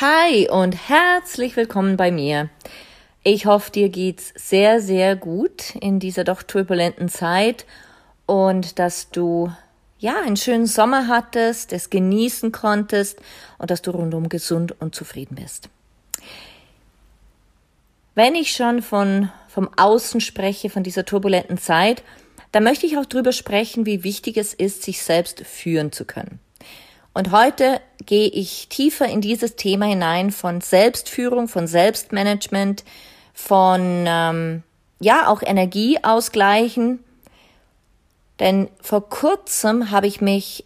Hi und herzlich willkommen bei mir. Ich hoffe, dir geht's sehr, sehr gut in dieser doch turbulenten Zeit und dass du ja einen schönen Sommer hattest, es genießen konntest und dass du rundum gesund und zufrieden bist. Wenn ich schon von, vom Außen spreche, von dieser turbulenten Zeit, dann möchte ich auch darüber sprechen, wie wichtig es ist, sich selbst führen zu können. Und heute gehe ich tiefer in dieses Thema hinein von Selbstführung, von Selbstmanagement, von ähm, ja auch Energieausgleichen. Denn vor kurzem habe ich mich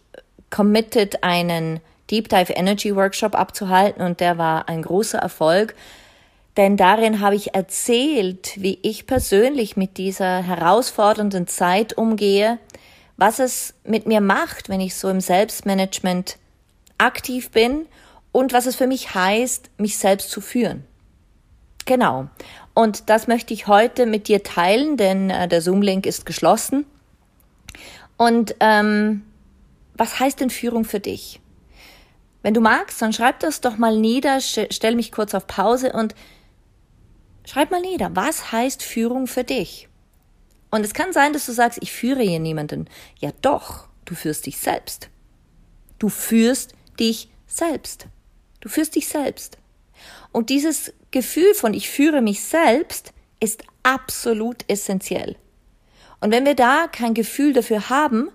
committed, einen Deep Dive Energy Workshop abzuhalten und der war ein großer Erfolg. Denn darin habe ich erzählt, wie ich persönlich mit dieser herausfordernden Zeit umgehe, was es mit mir macht, wenn ich so im Selbstmanagement aktiv bin und was es für mich heißt, mich selbst zu führen. Genau. Und das möchte ich heute mit dir teilen, denn äh, der Zoom-Link ist geschlossen. Und ähm, was heißt denn Führung für dich? Wenn du magst, dann schreib das doch mal nieder, stell mich kurz auf Pause und schreib mal nieder, was heißt Führung für dich? Und es kann sein, dass du sagst, ich führe hier niemanden. Ja doch, du führst dich selbst. Du führst dich selbst. Du führst dich selbst. Und dieses Gefühl von ich führe mich selbst ist absolut essentiell. Und wenn wir da kein Gefühl dafür haben,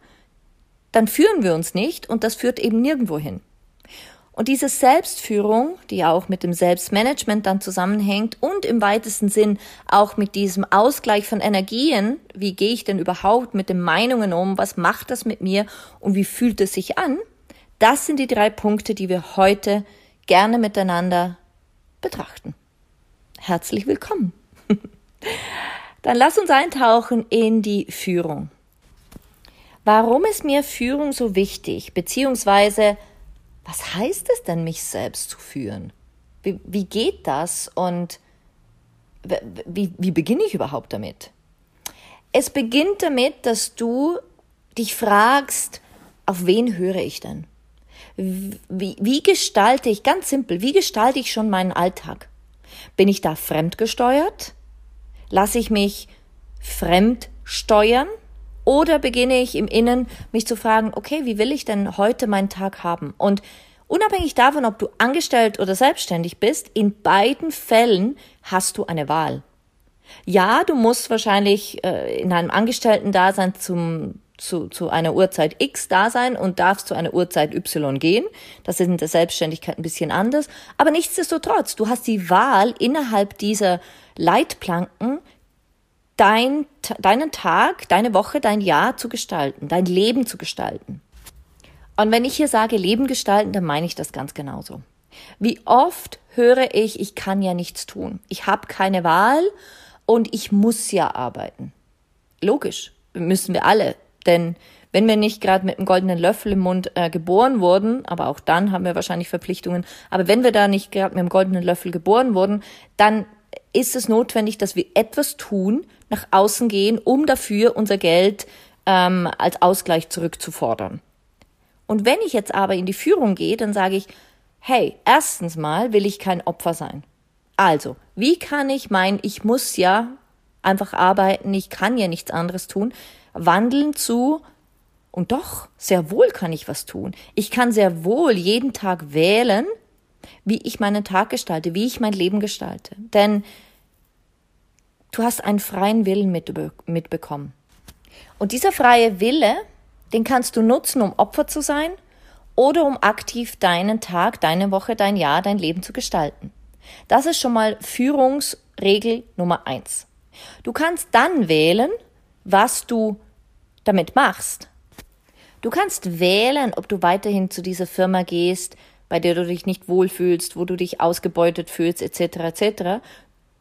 dann führen wir uns nicht und das führt eben nirgendwo hin. Und diese Selbstführung, die auch mit dem Selbstmanagement dann zusammenhängt und im weitesten Sinn auch mit diesem Ausgleich von Energien, wie gehe ich denn überhaupt mit den Meinungen um, was macht das mit mir und wie fühlt es sich an, das sind die drei Punkte, die wir heute gerne miteinander betrachten. Herzlich willkommen. Dann lass uns eintauchen in die Führung. Warum ist mir Führung so wichtig? Beziehungsweise, was heißt es denn, mich selbst zu führen? Wie, wie geht das und wie, wie beginne ich überhaupt damit? Es beginnt damit, dass du dich fragst, auf wen höre ich denn? Wie, wie gestalte ich, ganz simpel, wie gestalte ich schon meinen Alltag? Bin ich da fremdgesteuert? Lasse ich mich fremd steuern? Oder beginne ich im Innen mich zu fragen, okay, wie will ich denn heute meinen Tag haben? Und unabhängig davon, ob du angestellt oder selbstständig bist, in beiden Fällen hast du eine Wahl. Ja, du musst wahrscheinlich äh, in einem Angestellten-Dasein zum zu, zu einer Uhrzeit X da sein und darfst zu einer Uhrzeit Y gehen. Das ist in der Selbstständigkeit ein bisschen anders. Aber nichtsdestotrotz, du hast die Wahl, innerhalb dieser Leitplanken dein, deinen Tag, deine Woche, dein Jahr zu gestalten, dein Leben zu gestalten. Und wenn ich hier sage Leben gestalten, dann meine ich das ganz genauso. Wie oft höre ich, ich kann ja nichts tun. Ich habe keine Wahl und ich muss ja arbeiten. Logisch, müssen wir alle. Denn wenn wir nicht gerade mit einem goldenen Löffel im Mund äh, geboren wurden, aber auch dann haben wir wahrscheinlich Verpflichtungen, aber wenn wir da nicht gerade mit einem goldenen Löffel geboren wurden, dann ist es notwendig, dass wir etwas tun, nach außen gehen, um dafür unser Geld ähm, als Ausgleich zurückzufordern. Und wenn ich jetzt aber in die Führung gehe, dann sage ich, hey, erstens mal will ich kein Opfer sein. Also, wie kann ich mein, ich muss ja einfach arbeiten, ich kann ja nichts anderes tun, wandeln zu, und doch, sehr wohl kann ich was tun. Ich kann sehr wohl jeden Tag wählen, wie ich meinen Tag gestalte, wie ich mein Leben gestalte. Denn du hast einen freien Willen mitbekommen. Und dieser freie Wille, den kannst du nutzen, um Opfer zu sein oder um aktiv deinen Tag, deine Woche, dein Jahr, dein Leben zu gestalten. Das ist schon mal Führungsregel Nummer eins. Du kannst dann wählen, was du damit machst. Du kannst wählen, ob du weiterhin zu dieser Firma gehst, bei der du dich nicht wohlfühlst, wo du dich ausgebeutet fühlst, etc. etc.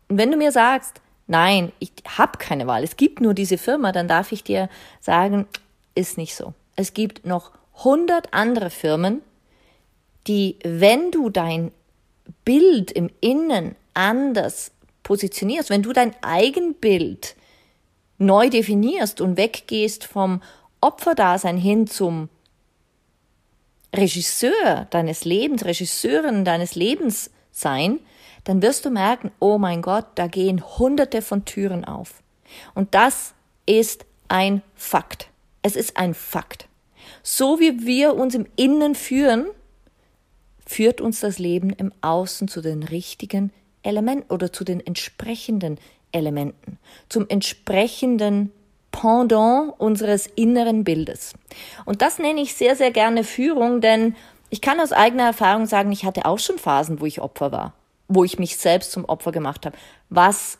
Und wenn du mir sagst, nein, ich habe keine Wahl, es gibt nur diese Firma, dann darf ich dir sagen, ist nicht so. Es gibt noch hundert andere Firmen, die, wenn du dein Bild im Innen anders positionierst, wenn du dein Eigenbild neu definierst und weggehst vom Opferdasein hin zum Regisseur deines Lebens, Regisseurin deines Lebens sein, dann wirst du merken, oh mein Gott, da gehen hunderte von Türen auf. Und das ist ein Fakt. Es ist ein Fakt. So wie wir uns im Innen führen, führt uns das Leben im Außen zu den richtigen Elementen oder zu den entsprechenden Elementen, zum entsprechenden Pendant unseres inneren Bildes. Und das nenne ich sehr, sehr gerne Führung, denn ich kann aus eigener Erfahrung sagen, ich hatte auch schon Phasen, wo ich Opfer war, wo ich mich selbst zum Opfer gemacht habe, was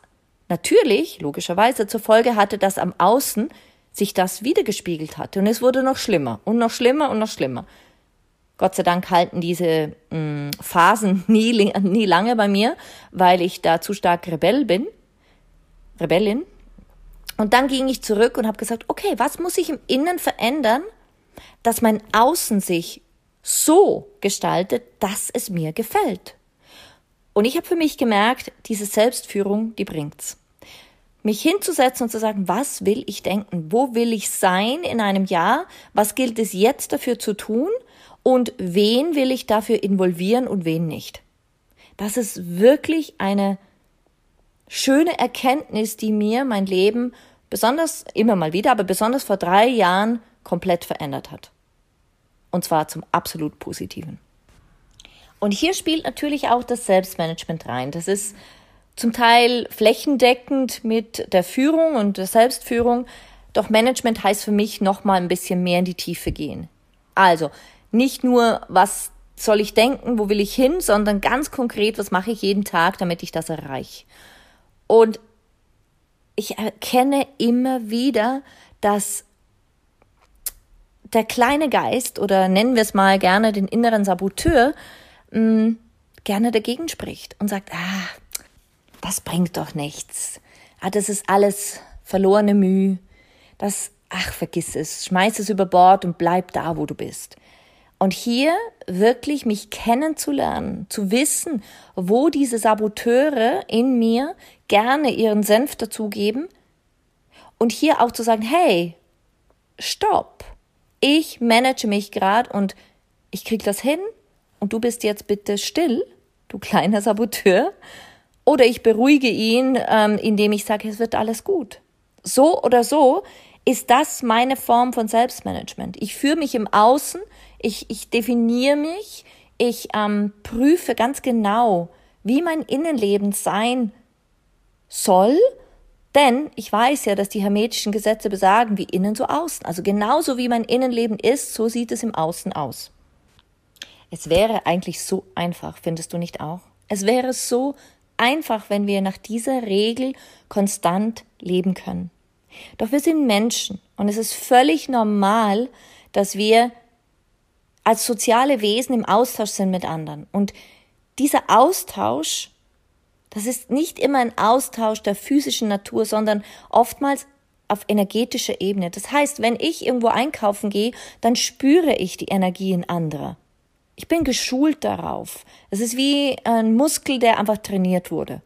natürlich, logischerweise, zur Folge hatte, dass am Außen sich das wiedergespiegelt hatte. Und es wurde noch schlimmer und noch schlimmer und noch schlimmer. Gott sei Dank halten diese mh, mm, Phasen nie, nie lange bei mir, weil ich da zu stark Rebell bin. Rebellin. Und dann ging ich zurück und habe gesagt, okay, was muss ich im Innen verändern, dass mein Außen sich so gestaltet, dass es mir gefällt. Und ich habe für mich gemerkt, diese Selbstführung, die bringt's. Mich hinzusetzen und zu sagen, was will ich denken? Wo will ich sein in einem Jahr? Was gilt es jetzt dafür zu tun? Und wen will ich dafür involvieren und wen nicht? Das ist wirklich eine schöne Erkenntnis, die mir mein Leben besonders immer mal wieder, aber besonders vor drei Jahren komplett verändert hat. Und zwar zum absolut Positiven. Und hier spielt natürlich auch das Selbstmanagement rein. Das ist zum Teil flächendeckend mit der Führung und der Selbstführung. Doch Management heißt für mich nochmal ein bisschen mehr in die Tiefe gehen. Also nicht nur, was soll ich denken, wo will ich hin, sondern ganz konkret, was mache ich jeden Tag, damit ich das erreiche. Und ich erkenne immer wieder, dass der kleine Geist oder nennen wir es mal gerne den inneren Saboteur mh, mm, gerne dagegen spricht und sagt, ah, das bringt doch nichts. Ah, das ist alles verlorene Mühe. Das, ach, vergiss es, schmeiß es über Bord und bleib da, wo du bist. Und hier wirklich mich kennenzulernen, zu wissen, wo diese Saboteure in mir gerne ihren Senf dazugeben und hier auch zu sagen, hey, stopp, ich manage mich gerade und ich krieg das hin und du bist jetzt bitte still, du kleiner Saboteur, oder ich beruhige ihn, ähm, indem ich sage, es wird alles gut. So oder so ist das meine Form von Selbstmanagement. Ich führe mich im Außen, ich, ich definiere mich, ich ähm, prüfe ganz genau, wie mein Innenleben sein soll, denn ich weiß ja, dass die hermetischen Gesetze besagen, wie innen so außen. Also genauso wie mein Innenleben ist, so sieht es im Außen aus. Es wäre eigentlich so einfach, findest du nicht auch? Es wäre so einfach, wenn wir nach dieser Regel konstant leben können. Doch wir sind Menschen und es ist völlig normal, dass wir als soziale Wesen im Austausch sind mit anderen. Und dieser Austausch, das ist nicht immer ein Austausch der physischen Natur, sondern oftmals auf energetischer Ebene. Das heißt, wenn ich irgendwo einkaufen gehe, dann spüre ich die Energien anderer. Ich bin geschult darauf. Es ist wie ein Muskel, der einfach trainiert wurde.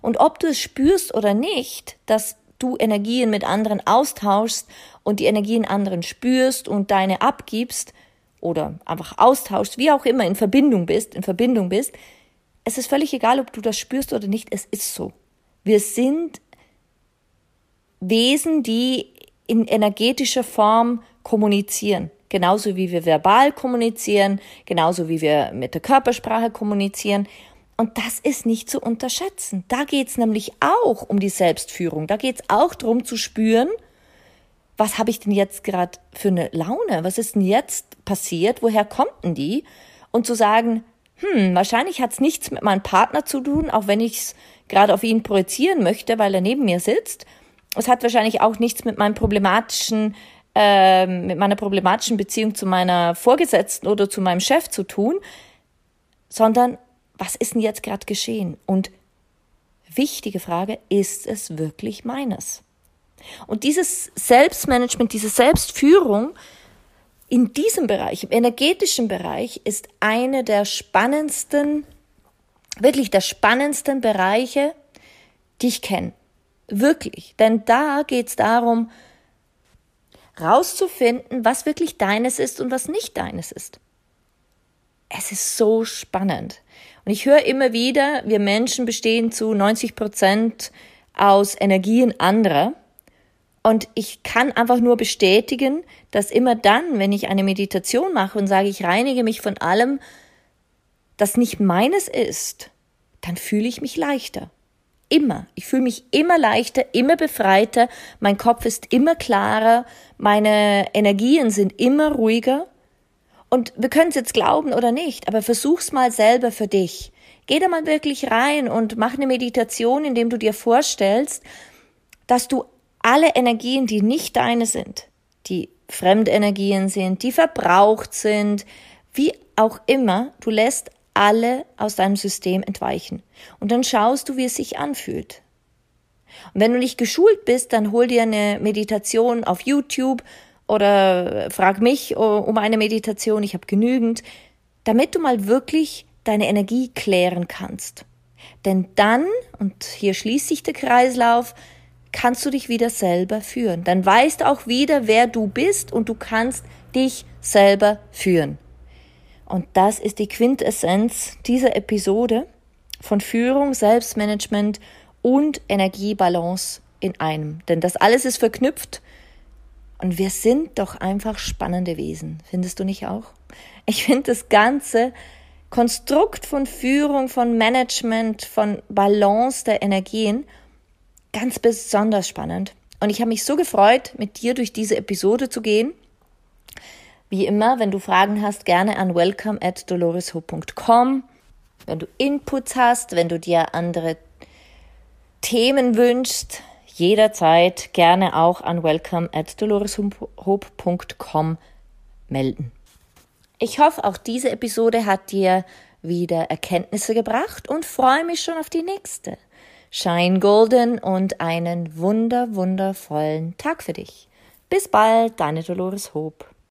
Und ob du es spürst oder nicht, dass du Energien mit anderen austauschst und die Energien anderen spürst und deine abgibst, oder einfach austauschst, wie auch immer in Verbindung bist, in Verbindung bist, es ist völlig egal, ob du das spürst oder nicht, es ist so. Wir sind Wesen, die in energetischer Form kommunizieren. genauso wie wir verbal kommunizieren, genauso wie wir mit der Körpersprache kommunizieren. Und das ist nicht zu unterschätzen. Da geht's nämlich auch um die Selbstführung. Da geht's auch darum zu spüren, was habe ich denn jetzt gerade für eine Laune? Was ist denn jetzt passiert? Woher kommt denn die? Und zu sagen, hm, wahrscheinlich hat's nichts mit meinem Partner zu tun, auch wenn ich es gerade auf ihn projizieren möchte, weil er neben mir sitzt. Es hat wahrscheinlich auch nichts mit meinem problematischen, äh, mit meiner problematischen Beziehung zu meiner Vorgesetzten oder zu meinem Chef zu tun, sondern was ist denn jetzt gerade geschehen? Und wichtige Frage, ist es wirklich meines? Und dieses Selbstmanagement, diese Selbstführung in diesem Bereich, im energetischen Bereich, ist eine der spannendsten, wirklich der spannendsten Bereiche, die ich kenne. Wirklich. Denn da geht es darum, rauszufinden, was wirklich deines ist und was nicht deines ist. Es ist so spannend. Und ich höre immer wieder, wir Menschen bestehen zu 90 Prozent aus Energien anderer. Und ich kann einfach nur bestätigen, dass immer dann, wenn ich eine Meditation mache und sage, ich reinige mich von allem, das nicht meines ist, dann fühle ich mich leichter. Immer. Ich fühle mich immer leichter, immer befreiter, mein Kopf ist immer klarer, meine Energien sind immer ruhiger und wir können es jetzt glauben oder nicht, aber versuch's mal selber für dich. Geh da mal wirklich rein und mach eine Meditation, indem du dir vorstellst, dass du alle Energien, die nicht deine sind, die Fremdenergien sind, die verbraucht sind, wie auch immer, du lässt alle aus deinem System entweichen. Und dann schaust du, wie es sich anfühlt. Und wenn du nicht geschult bist, dann hol dir eine Meditation auf YouTube oder frag mich um eine Meditation, ich habe genügend, damit du mal wirklich deine Energie klären kannst. Denn dann, und hier schließt sich der Kreislauf, kannst du dich wieder selber führen. Dann weißt auch wieder, wer du bist und du kannst dich selber führen. Und das ist die Quintessenz dieser Episode von Führung, Selbstmanagement und Energiebalance in einem. Denn das alles ist verknüpft und wir sind doch einfach spannende Wesen. Findest du nicht auch? Ich finde das ganze Konstrukt von Führung, von Management, von Balance der Energien ganz besonders spannend. Und ich habe mich so gefreut, mit dir durch diese Episode zu gehen. Wie immer, wenn du Fragen hast, gerne an welcome at doloresho.com. Wenn du Inputs hast, wenn du dir andere Themen wünschst, jederzeit gerne auch an welcome at doloreshope.com melden. Ich hoffe, auch diese Episode hat dir wieder Erkenntnisse gebracht und freue mich schon auf die nächste. Shine Golden und einen wunder, wundervollen Tag für dich. Bis bald, deine Dolores Hope.